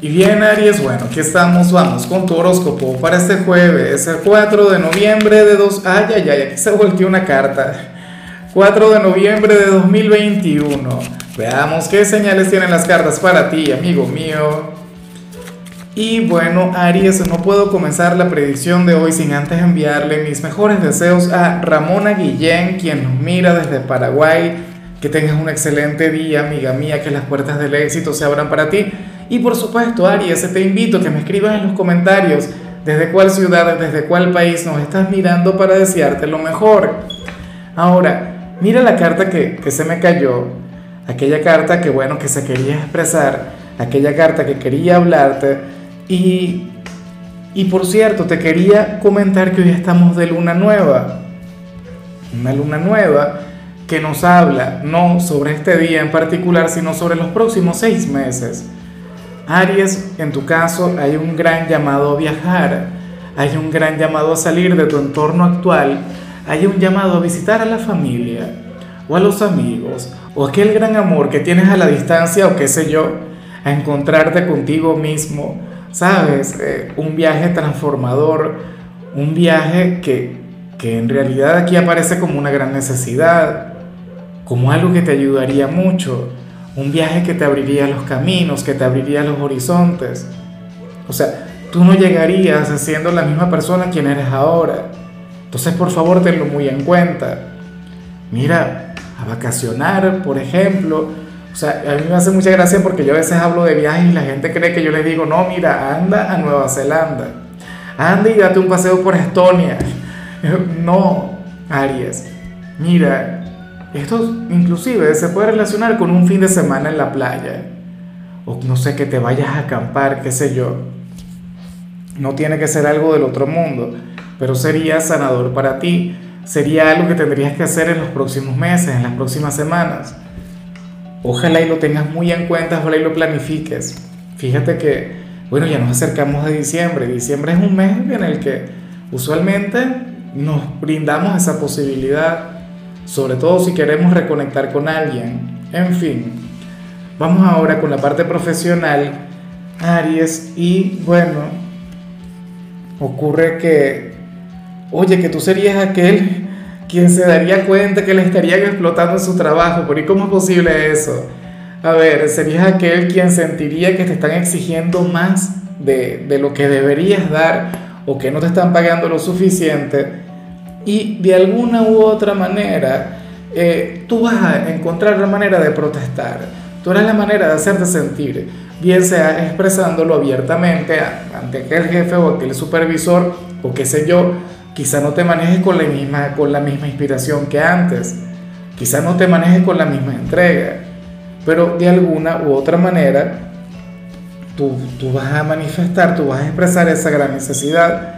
Y bien Aries, bueno, aquí estamos, vamos con tu horóscopo para este jueves, el 4 de noviembre de dos... Ay, ay, ay, aquí se volteó una carta. 4 de noviembre de 2021. Veamos qué señales tienen las cartas para ti, amigo mío. Y bueno, Aries, no puedo comenzar la predicción de hoy sin antes enviarle mis mejores deseos a Ramona Guillén, quien nos mira desde Paraguay. Que tengas un excelente día, amiga mía, que las puertas del éxito se abran para ti. Y por supuesto, Aries, te invito a que me escribas en los comentarios desde cuál ciudad, desde cuál país nos estás mirando para desearte lo mejor. Ahora, mira la carta que, que se me cayó, aquella carta que bueno, que se quería expresar, aquella carta que quería hablarte y, y por cierto, te quería comentar que hoy estamos de luna nueva, una luna nueva que nos habla no sobre este día en particular, sino sobre los próximos seis meses. Aries, en tu caso hay un gran llamado a viajar, hay un gran llamado a salir de tu entorno actual, hay un llamado a visitar a la familia o a los amigos o aquel gran amor que tienes a la distancia o qué sé yo, a encontrarte contigo mismo, sabes, eh, un viaje transformador, un viaje que, que en realidad aquí aparece como una gran necesidad, como algo que te ayudaría mucho un viaje que te abriría los caminos, que te abriría los horizontes. O sea, tú no llegarías siendo la misma persona quien eres ahora. Entonces, por favor, tenlo muy en cuenta. Mira, a vacacionar, por ejemplo. O sea, a mí me hace mucha gracia porque yo a veces hablo de viajes y la gente cree que yo les digo, no, mira, anda a Nueva Zelanda. Anda y date un paseo por Estonia. No, Aries. Mira, esto inclusive se puede relacionar con un fin de semana en la playa. O no sé, que te vayas a acampar, qué sé yo. No tiene que ser algo del otro mundo, pero sería sanador para ti. Sería algo que tendrías que hacer en los próximos meses, en las próximas semanas. Ojalá y lo tengas muy en cuenta, ojalá y lo planifiques. Fíjate que, bueno, ya nos acercamos a diciembre. Diciembre es un mes en el que usualmente nos brindamos esa posibilidad sobre todo si queremos reconectar con alguien. En fin, vamos ahora con la parte profesional, Aries, y bueno, ocurre que, oye, que tú serías aquel quien se daría cuenta que le estarían explotando su trabajo, ¿por qué cómo es posible eso? A ver, serías aquel quien sentiría que te están exigiendo más de, de lo que deberías dar o que no te están pagando lo suficiente y de alguna u otra manera eh, tú vas a encontrar la manera de protestar, tú eres la manera de hacerte sentir, bien sea expresándolo abiertamente ante aquel jefe o aquel supervisor o qué sé yo, quizá no te manejes con la misma, inspiración que antes, quizá no te manejes con la misma entrega, pero de alguna u otra manera tú vas a manifestar, tú vas a expresar esa gran necesidad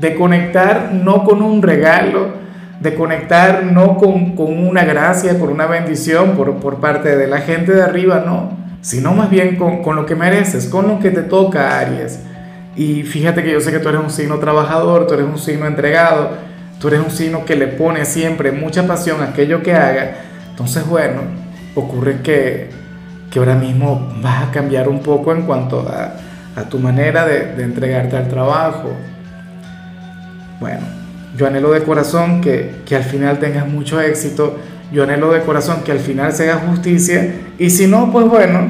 de conectar no con un regalo, de conectar no con, una gracia, con una bendición por, por, parte de la gente de arriba, no, sino más bien con, con lo que mereces, con lo que te toca, Aries. Y fíjate que yo sé que tú eres un signo trabajador, tú eres un signo entregado, tú eres un signo que le pone siempre mucha pasión a aquello que haga. Entonces, bueno, ocurre que, que ahora mismo vas a cambiar un poco en cuanto a, a tu manera de, de entregarte al trabajo. Bueno, yo anhelo de corazón que, al final tengas mucho éxito, yo anhelo de corazón que al final se haga justicia y si no, pues bueno,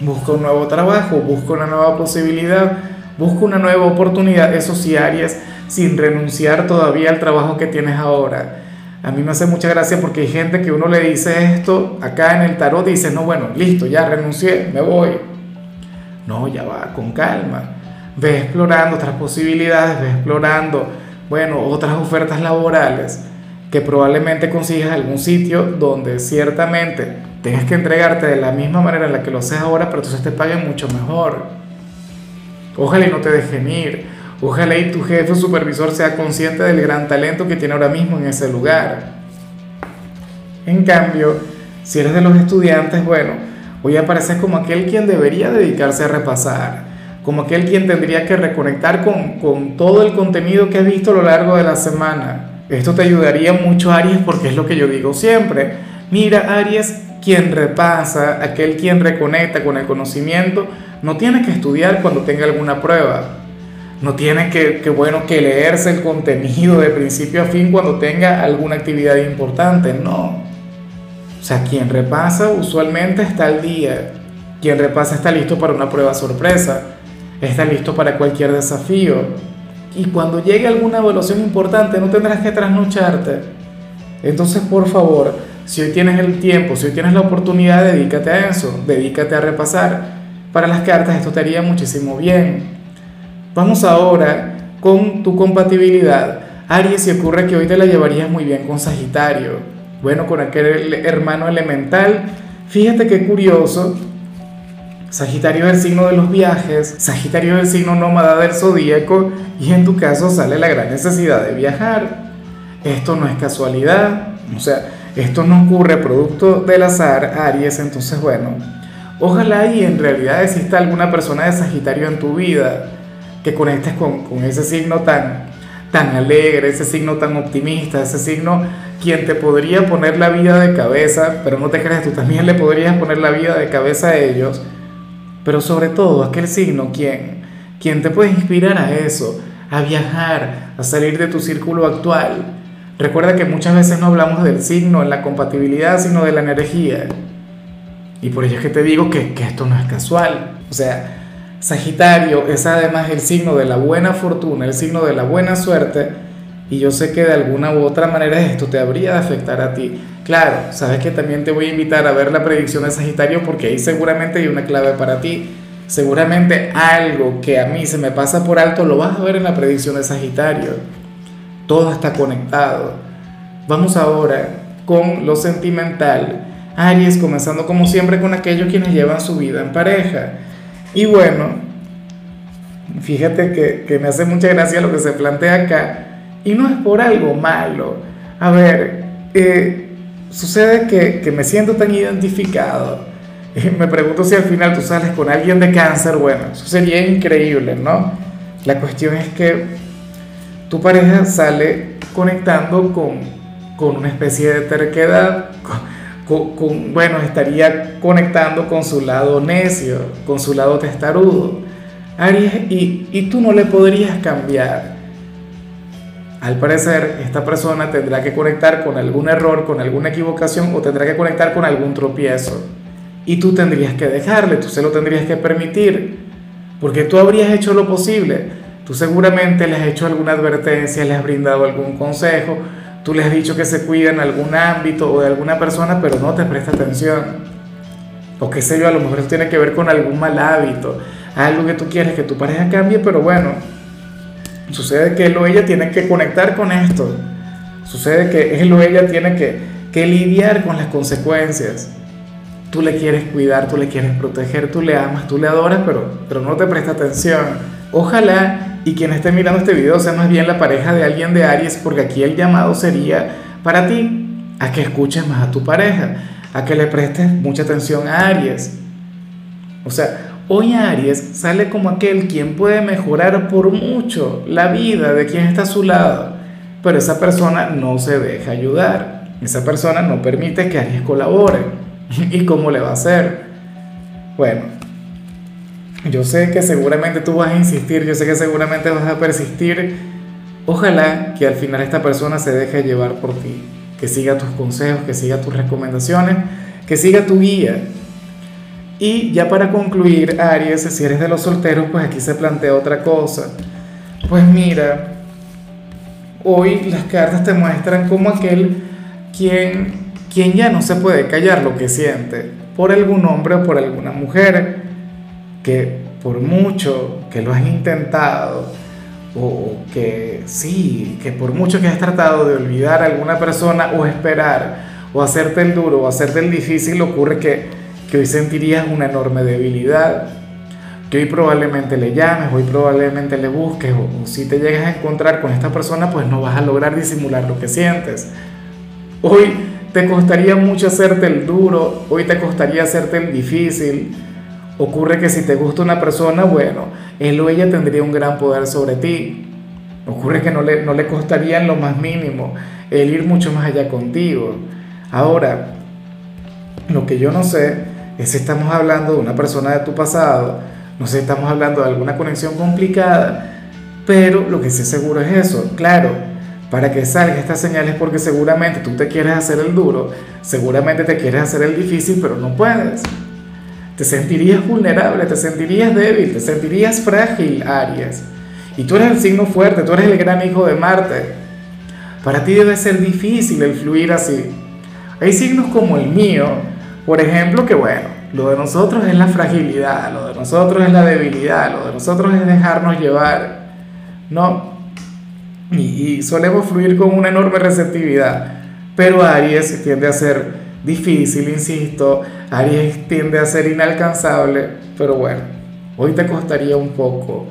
busca un nuevo trabajo, busca una nueva posibilidad, busca una nueva oportunidad, eso sí, Aries, sin renunciar todavía al trabajo que tienes ahora. A mí me hace mucha gracia porque hay gente que uno le dice esto acá en el tarot dice, no, bueno, listo, ya renuncié, me voy. No, ya va, con calma ve explorando otras posibilidades, ve explorando, bueno, otras ofertas laborales que probablemente consigas algún sitio donde ciertamente tengas que entregarte de la misma manera en la que lo haces ahora, pero entonces te paguen mucho mejor. Ojalá y no te dejen ir. Ojalá y tu jefe o supervisor sea consciente del gran talento que tiene ahora mismo en ese lugar. En cambio, si eres de los estudiantes, bueno, hoy apareces como aquel quien debería dedicarse a repasar como aquel quien tendría que reconectar con, todo el contenido que has visto a lo largo de la semana. Esto te ayudaría mucho, Aries, porque es lo que yo digo siempre. Mira, Aries, quien repasa, aquel quien reconecta con el conocimiento, no tiene que estudiar cuando tenga alguna prueba. No tiene que, bueno, que leerse el contenido de principio a fin cuando tenga alguna actividad importante, no. O sea, quien repasa usualmente está al día. Quien repasa está listo para una prueba sorpresa. Está listo para cualquier desafío. Y cuando llegue alguna evaluación importante no tendrás que trasnocharte. Entonces, por favor, si hoy tienes el tiempo, si hoy tienes la oportunidad, dedícate a eso, dedícate a repasar. Para las cartas esto te haría muchísimo bien. Vamos ahora con tu compatibilidad. Aries, si ocurre que hoy te la llevarías muy bien con Sagitario. Bueno, con aquel hermano elemental. Fíjate qué curioso. Sagitario es el signo de los viajes, Sagitario es el signo nómada del zodíaco y en tu caso sale la gran necesidad de viajar. Esto no es casualidad, o sea, esto no ocurre producto del azar, Aries, entonces bueno, ojalá y en realidad exista alguna persona de Sagitario en tu vida que conectes con, con ese signo tan, tan alegre, ese signo tan optimista, ese signo quien te podría poner la vida de cabeza, pero no te creas, tú también le podrías poner la vida de cabeza a ellos, pero sobre todo aquel signo quien, te puede inspirar a eso, a viajar, a salir de tu círculo actual. Recuerda que muchas veces no hablamos del signo en la compatibilidad, sino de la energía. Y por ello es que te digo que, que esto no es casual. O sea, Sagitario es además el signo de la buena fortuna, el signo de la buena suerte, y yo sé que de alguna u otra manera esto te habría de afectar a ti. Claro, sabes que también te voy a invitar a ver la predicción de Sagitario porque ahí seguramente hay una clave para ti. Seguramente algo que a mí se me pasa por alto lo vas a ver en la predicción de Sagitario. Todo está conectado. Vamos ahora con lo sentimental. Aries, comenzando como siempre con aquellos quienes llevan su vida en pareja. Y bueno, fíjate que, me hace mucha gracia lo que se plantea acá. Y no es por algo malo. A ver, eh, sucede que, me siento tan identificado. me pregunto si al final tú sales con alguien de cáncer. Bueno, eso sería increíble, ¿no? La cuestión es que tu pareja sale conectando con, con una especie de terquedad, bueno, estaría conectando con su lado necio, con su lado testarudo. Aries, y, y tú no le podrías cambiar. Al parecer, esta persona tendrá que conectar con algún error, con alguna equivocación o tendrá que conectar con algún tropiezo. Y tú tendrías que dejarle, tú se lo tendrías que permitir, porque tú habrías hecho lo posible. Tú seguramente le has hecho alguna advertencia, le has brindado algún consejo, tú le has dicho que se cuida en algún ámbito o de alguna persona, pero no te presta atención. O qué sé yo, a lo mejor eso tiene que ver con algún mal hábito, algo que tú quieres que tu pareja cambie, pero bueno, sucede que él o ella tiene que conectar con esto. Sucede que él o ella tiene que, que lidiar con las consecuencias. Tú le quieres cuidar, tú le quieres proteger, tú le amas, tú le adoras, pero, pero no te presta atención. Ojalá y quien esté mirando este video sea más bien la pareja de alguien de Aries, porque aquí el llamado sería para ti, a que escuches más a tu pareja, a que le prestes mucha atención a Aries. O sea, hoy Aries sale como aquel quien puede mejorar por mucho la vida de quien está a su lado, pero esa persona no se deja ayudar. Esa persona no permite que Aries colabore. ¿Y cómo le va a hacer? Bueno, yo sé que seguramente tú vas a insistir, yo sé que seguramente vas a persistir. Ojalá que al final esta persona se deje llevar por ti, que siga tus consejos, que siga tus recomendaciones, que siga tu guía. Y ya para concluir, Aries, si eres de los solteros, pues aquí se plantea otra cosa. Pues mira, hoy las cartas te muestran como aquel quien, quien ya no se puede callar lo que siente por algún hombre o por alguna mujer que por mucho que lo has intentado, o que sí, que por mucho que has tratado de olvidar a alguna persona o esperar, o hacerte el duro, o hacerte el difícil, ocurre que, que hoy sentirías una enorme debilidad, que hoy probablemente le llames, hoy probablemente le busques, o, si te llegas a encontrar con esta persona, pues no vas a lograr disimular lo que sientes. Hoy te costaría mucho hacerte el duro, hoy te costaría hacerte el difícil, Ocurre que si te gusta una persona, bueno, él o ella tendría un gran poder sobre ti. Ocurre que no le, no le costaría en lo más mínimo el ir mucho más allá contigo. Ahora, Lo que yo no sé es si estamos hablando de una persona de tu pasado, no sé si estamos hablando de alguna conexión complicada, pero lo que sí seguro es eso, claro, para que salga estas señales porque seguramente tú te quieres hacer el duro, seguramente te quieres hacer el difícil, pero no puedes. Te sentirías vulnerable, te sentirías débil, te sentirías frágil, Aries. Y tú eres el signo fuerte, tú eres el gran hijo de Marte. Para ti debe ser difícil el fluir así. Hay signos como el mío, por ejemplo, que bueno, lo de nosotros es la fragilidad, lo de nosotros es la debilidad, lo de nosotros es dejarnos llevar. No. Y, y solemos fluir con una enorme receptividad. Pero Aries tiende a ser difícil, insisto. Aries tiende a ser inalcanzable. Pero bueno, hoy te costaría un poco.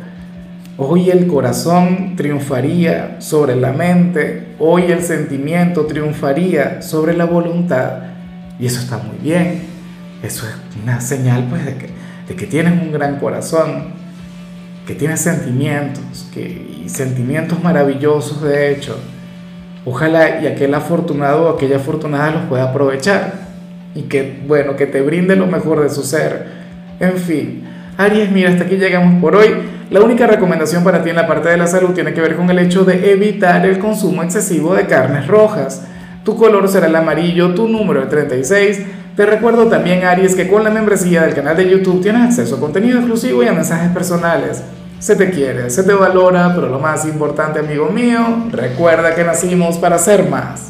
Hoy el corazón triunfaría sobre la mente, hoy el sentimiento triunfaría sobre la voluntad. Y eso está muy bien. Eso es una señal pues de que, de que tienes un gran corazón, que tienes sentimientos, que, y sentimientos maravillosos de hecho. Ojalá y aquel afortunado o aquella afortunada los pueda aprovechar y que, bueno, que te brinde lo mejor de su ser. En fin, Aries, mira, hasta aquí llegamos por hoy. La única recomendación para ti en la parte de la salud tiene que ver con el hecho de evitar el consumo excesivo de carnes rojas. Tu color será el amarillo, tu número el 36. Te recuerdo también, Aries, que con la membresía del canal de YouTube tienes acceso a contenido exclusivo y a mensajes personales. Se te quiere, se te valora, pero lo más importante, amigo mío, recuerda que nacimos para ser más.